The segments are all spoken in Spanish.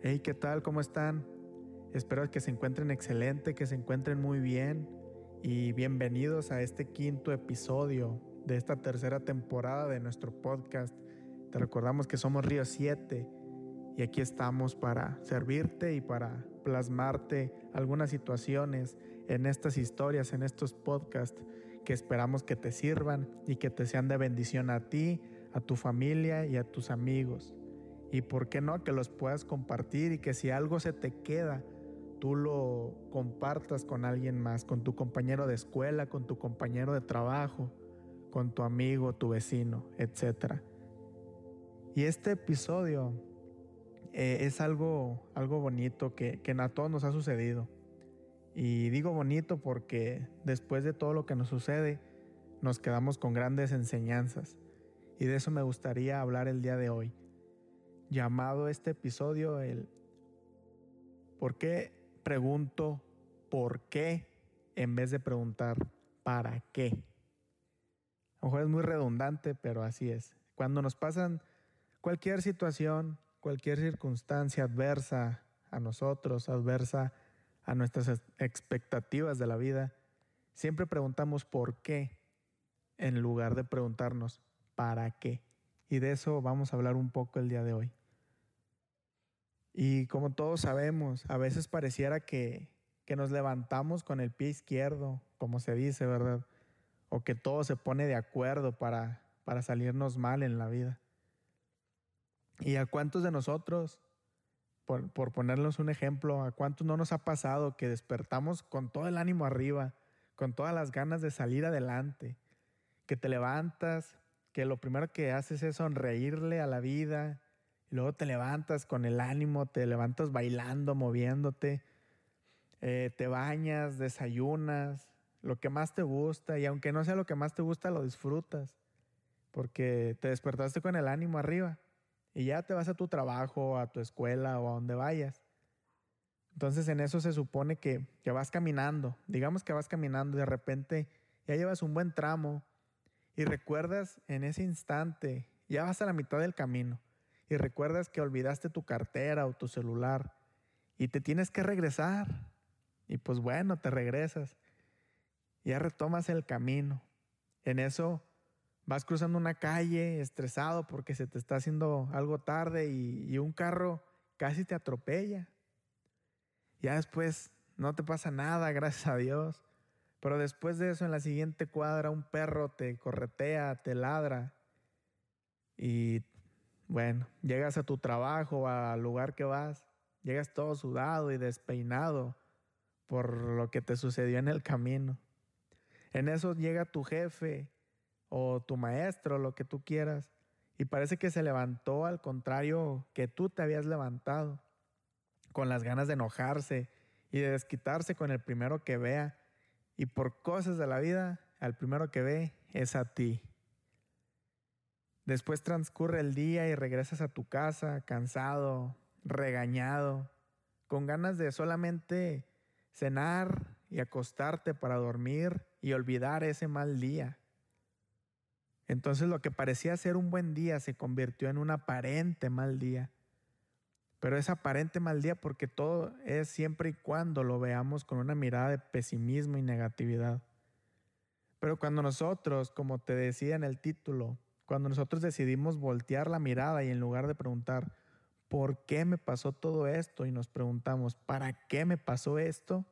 Hey, ¿qué tal? ¿Cómo están? Espero que se encuentren excelente, que se encuentren muy bien y bienvenidos a este quinto episodio de esta tercera temporada de nuestro podcast. Te recordamos que somos Río 7 y aquí estamos para servirte y para plasmarte algunas situaciones en estas historias, en estos podcasts que esperamos que te sirvan y que te sean de bendición a ti, a tu familia y a tus amigos. Y por qué no, que los puedas compartir y que si algo se te queda, tú lo compartas con alguien más, con tu compañero de escuela, con tu compañero de trabajo, con tu amigo, tu vecino, etc. Y este episodio eh, es algo, algo bonito que, que a todos nos ha sucedido. Y digo bonito porque después de todo lo que nos sucede, nos quedamos con grandes enseñanzas. Y de eso me gustaría hablar el día de hoy llamado este episodio el ¿Por qué pregunto por qué en vez de preguntar para qué? A lo mejor es muy redundante, pero así es. Cuando nos pasan cualquier situación, cualquier circunstancia adversa a nosotros, adversa a nuestras expectativas de la vida, siempre preguntamos por qué en lugar de preguntarnos para qué. Y de eso vamos a hablar un poco el día de hoy. Y como todos sabemos, a veces pareciera que, nos levantamos con el pie izquierdo, como se dice, ¿verdad? O que todo se pone de acuerdo para, para salirnos mal en la vida. ¿Y a cuántos de nosotros, por, por ponernos un ejemplo, a cuántos no nos ha pasado que despertamos con todo el ánimo arriba, con todas las ganas de salir adelante, que te levantas, que lo primero que haces es sonreírle a la vida, y luego te levantas con el ánimo, te levantas bailando, moviéndote, eh, te bañas, desayunas, lo que más te gusta, y aunque no sea lo que más te gusta, lo disfrutas, porque te despertaste con el ánimo arriba, y ya te vas a tu trabajo, a tu escuela o a donde vayas. Entonces en eso se supone que, que vas caminando, digamos que vas caminando y de repente ya llevas un buen tramo y recuerdas en ese instante, ya vas a la mitad del camino y recuerdas que olvidaste tu cartera o tu celular y te tienes que regresar. Y pues bueno, te regresas. Ya retomas el camino. En eso vas cruzando una calle estresado porque se te está haciendo algo tarde y, un carro casi te atropella. Ya después no te pasa nada, gracias a Dios. Pero después de eso, en la siguiente cuadra, un perro te corretea, te ladra y bueno, llegas a tu trabajo, al lugar que vas, llegas todo sudado y despeinado por lo que te sucedió en el camino. En eso llega tu jefe o tu maestro, lo que tú quieras, y parece que se levantó al contrario que tú te habías levantado, con las ganas de enojarse y de desquitarse con el primero que vea, y por cosas de la vida, al primero que ve es a ti. Después transcurre el día y regresas a tu casa cansado, regañado, con ganas de solamente cenar y acostarte para dormir y olvidar ese mal día. Entonces lo que parecía ser un buen día se convirtió en un aparente mal día. Pero es aparente mal día porque todo es siempre y cuando lo veamos con una mirada de pesimismo y negatividad. Pero cuando nosotros, como te decía en el título, cuando nosotros decidimos voltear la mirada y en lugar de preguntar, ¿por qué me pasó todo esto? Y nos preguntamos, ¿para qué me pasó esto?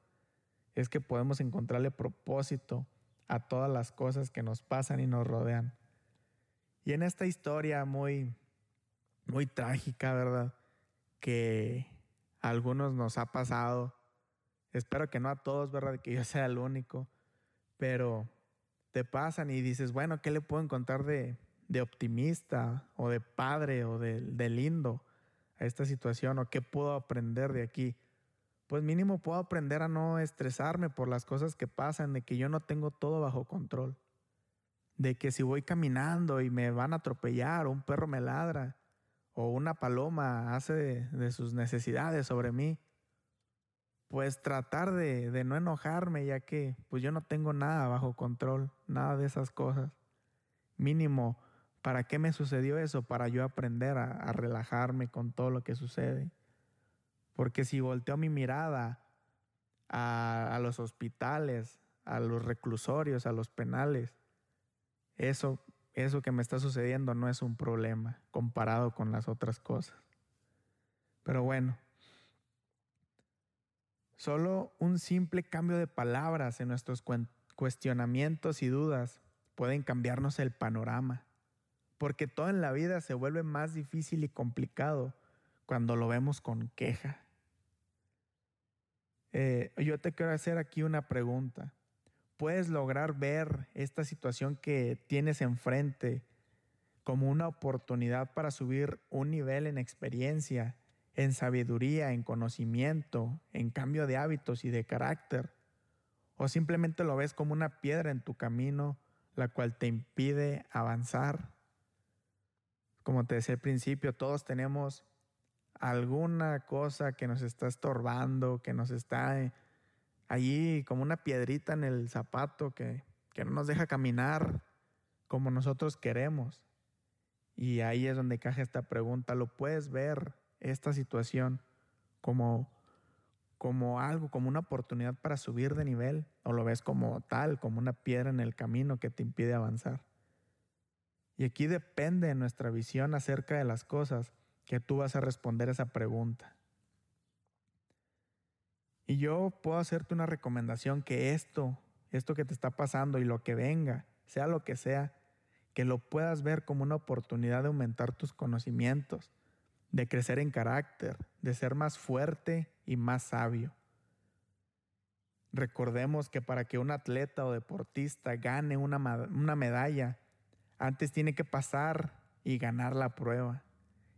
Es que podemos encontrarle propósito a todas las cosas que nos pasan y nos rodean. Y en esta historia muy, muy trágica, ¿verdad? Que a algunos nos ha pasado. Espero que no a todos, ¿verdad? Que yo sea el único. Pero te pasan y dices, bueno, ¿qué le puedo encontrar de, de optimista o de padre o de, lindo a esta situación o qué puedo aprender de aquí. Pues mínimo puedo aprender a no estresarme por las cosas que pasan, de que yo no tengo todo bajo control. De que si voy caminando y me van a atropellar o un perro me ladra o una paloma hace de, sus necesidades sobre mí, pues tratar de, de, no enojarme ya que pues yo no tengo nada bajo control, nada de esas cosas. Mínimo ¿Para qué me sucedió eso? Para yo aprender a, relajarme con todo lo que sucede. Porque si volteo mi mirada a, a los hospitales, a los reclusorios, a los penales, eso, eso que me está sucediendo no es un problema comparado con las otras cosas. Pero bueno, solo un simple cambio de palabras en nuestros cuestionamientos y dudas pueden cambiarnos el panorama, porque todo en la vida se vuelve más difícil y complicado cuando lo vemos con queja. Eh, yo te quiero hacer aquí una pregunta. ¿Puedes lograr ver esta situación que tienes enfrente como una oportunidad para subir un nivel en experiencia, en sabiduría, en conocimiento, en cambio de hábitos y de carácter? ¿O simplemente lo ves como una piedra en tu camino la cual te impide avanzar. Como te decía al principio, todos tenemos alguna cosa que nos está estorbando, que nos está eh, allí como una piedrita en el zapato que, que no nos deja caminar como nosotros queremos. Y ahí es donde caja esta pregunta. ¿Lo puedes ver esta situación como como algo, como una oportunidad para subir de nivel, o lo ves como tal, como una piedra en el camino que te impide avanzar. Y aquí depende de nuestra visión acerca de las cosas que tú vas a responder esa pregunta. Y yo puedo hacerte una recomendación que esto, esto que te está pasando y lo que venga, sea lo que sea, que lo puedas ver como una oportunidad de aumentar tus conocimientos, de crecer en carácter, de ser más fuerte y más sabio. Recordemos que para que un atleta o deportista gane una, una medalla, antes tiene que pasar y ganar la prueba.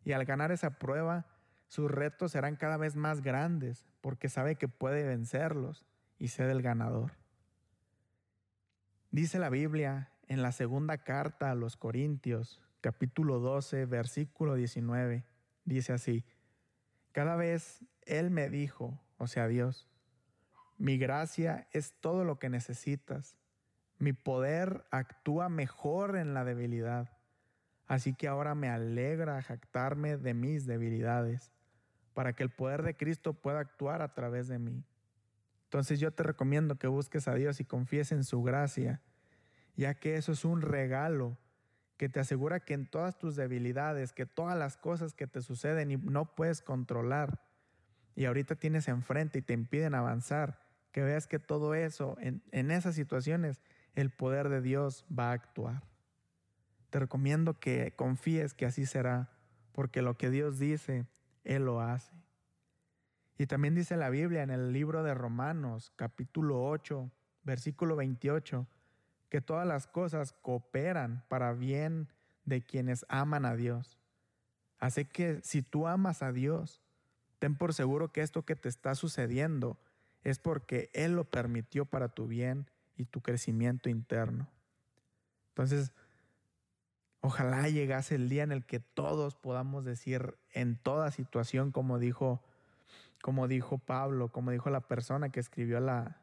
Y al ganar esa prueba, sus retos serán cada vez más grandes porque sabe que puede vencerlos y ser el ganador. Dice la Biblia en la segunda carta a los Corintios, capítulo 12, versículo 19, dice así, cada vez Él me dijo, o sea Dios, mi gracia es todo lo que necesitas. Mi poder actúa mejor en la debilidad. Así que ahora me alegra jactarme de mis debilidades, para que el poder de Cristo pueda actuar a través de mí. Entonces yo te recomiendo que busques a Dios y confíes en su gracia, ya que eso es un regalo que te asegura que en todas tus debilidades, que todas las cosas que te suceden y no puedes controlar, y ahorita tienes enfrente y te impiden avanzar, que veas que todo eso, en, en esas situaciones, el poder de Dios va a actuar. Te recomiendo que confíes que así será, porque lo que Dios dice, Él lo hace. Y también dice la Biblia en el libro de Romanos, capítulo 8, versículo 28, que todas las cosas cooperan para bien de quienes aman a Dios. Así que si tú amas a Dios, ten por seguro que esto que te está sucediendo es porque Él lo permitió para tu bien y tu crecimiento interno. Entonces, ojalá llegase el día en el que todos podamos decir en toda situación, como dijo, como dijo Pablo, como dijo la persona que escribió la,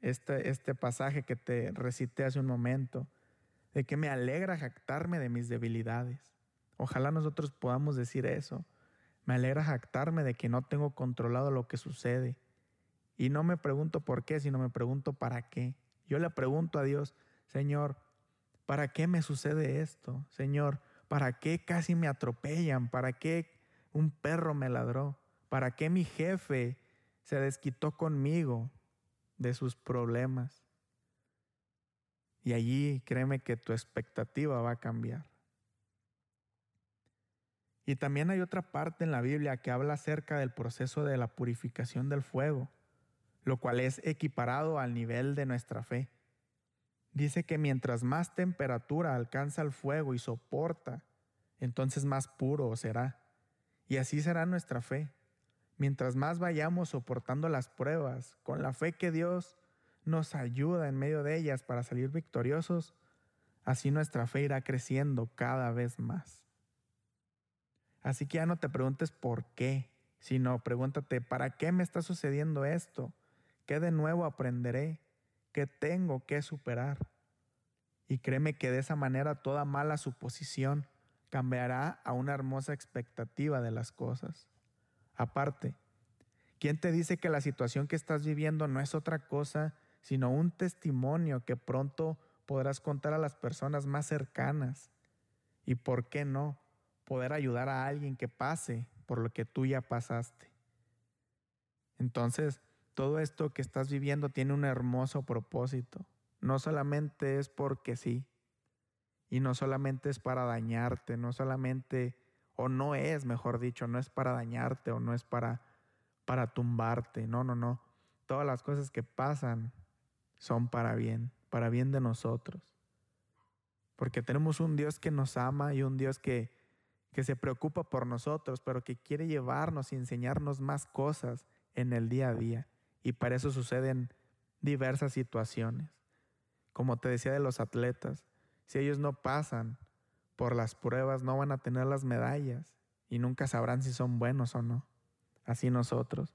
este, este pasaje que te recité hace un momento, de que me alegra jactarme de mis debilidades. Ojalá nosotros podamos decir eso. Me alegra jactarme de que no tengo controlado lo que sucede. Y no me pregunto por qué, sino me pregunto para qué. Yo le pregunto a Dios, Señor, ¿para qué me sucede esto? Señor, ¿para qué casi me atropellan? ¿Para qué un perro me ladró? ¿Para qué mi jefe se desquitó conmigo? de sus problemas. Y allí créeme que tu expectativa va a cambiar. Y también hay otra parte en la Biblia que habla acerca del proceso de la purificación del fuego, lo cual es equiparado al nivel de nuestra fe. Dice que mientras más temperatura alcanza el fuego y soporta, entonces más puro será. Y así será nuestra fe. Mientras más vayamos soportando las pruebas, con la fe que Dios nos ayuda en medio de ellas para salir victoriosos, así nuestra fe irá creciendo cada vez más. Así que ya no te preguntes por qué, sino pregúntate, ¿para qué me está sucediendo esto? ¿Qué de nuevo aprenderé? ¿Qué tengo que superar? Y créeme que de esa manera toda mala suposición cambiará a una hermosa expectativa de las cosas. Aparte, ¿Quién te dice que la situación que estás viviendo no es otra cosa sino un testimonio que pronto podrás contar a las personas más cercanas? Y por qué no, poder ayudar a alguien que pase por lo que tú ya pasaste. Entonces, todo esto que estás viviendo tiene un hermoso propósito. No solamente es porque sí, y no solamente es para dañarte, no solamente, o no es, mejor dicho, no es para dañarte o no es para, para tumbarte, no, no, no. Todas las cosas que pasan son para bien, para bien de nosotros. Porque tenemos un Dios que nos ama y un Dios que, que se preocupa por nosotros, pero que quiere llevarnos y enseñarnos más cosas en el día a día. Y para eso suceden diversas situaciones. Como te decía de los atletas, si ellos no pasan por las pruebas, no van a tener las medallas y nunca sabrán si son buenos o no. Así nosotros.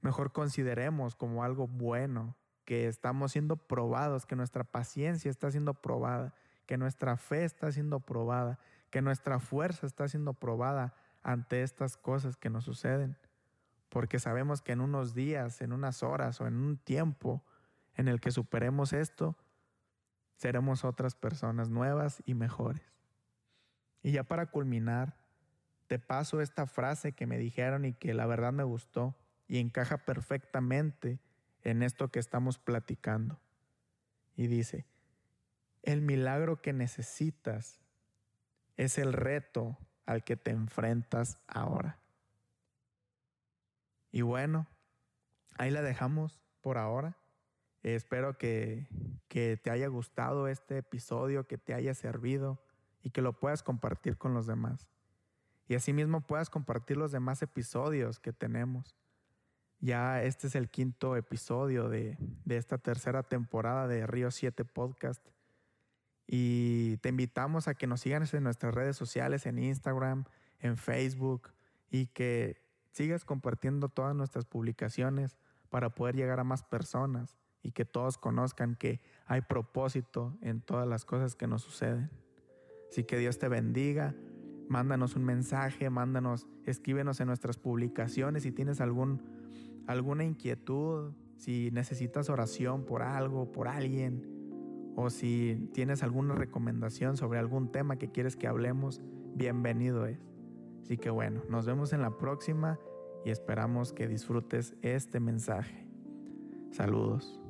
Mejor consideremos como algo bueno que estamos siendo probados, que nuestra paciencia está siendo probada, que nuestra fe está siendo probada, que nuestra fuerza está siendo probada ante estas cosas que nos suceden porque sabemos que en unos días, en unas horas o en un tiempo en el que superemos esto, seremos otras personas nuevas y mejores. Y ya para culminar, te paso esta frase que me dijeron y que la verdad me gustó y encaja perfectamente en esto que estamos platicando. Y dice, el milagro que necesitas es el reto al que te enfrentas ahora. Y bueno, ahí la dejamos por ahora. espero que, que te haya gustado este episodio, que te haya servido y que lo puedas compartir con los demás. Y asimismo puedas compartir los demás episodios que tenemos. Ya este es el quinto episodio de, de esta tercera temporada de Río 7 Podcast. Y te invitamos a que nos sigas en nuestras redes sociales, en Instagram, en Facebook, y que sigas compartiendo todas nuestras publicaciones para poder llegar a más personas y que todos conozcan que hay propósito en todas las cosas que nos suceden. Así que Dios te bendiga. Mándanos un mensaje, mándanos, escríbenos en nuestras publicaciones si tienes algún, alguna inquietud, si necesitas oración por algo, por alguien, o si tienes alguna recomendación sobre algún tema que quieres que hablemos, bienvenido es. Así que bueno, nos vemos en la próxima y esperamos que disfrutes este mensaje. Saludos.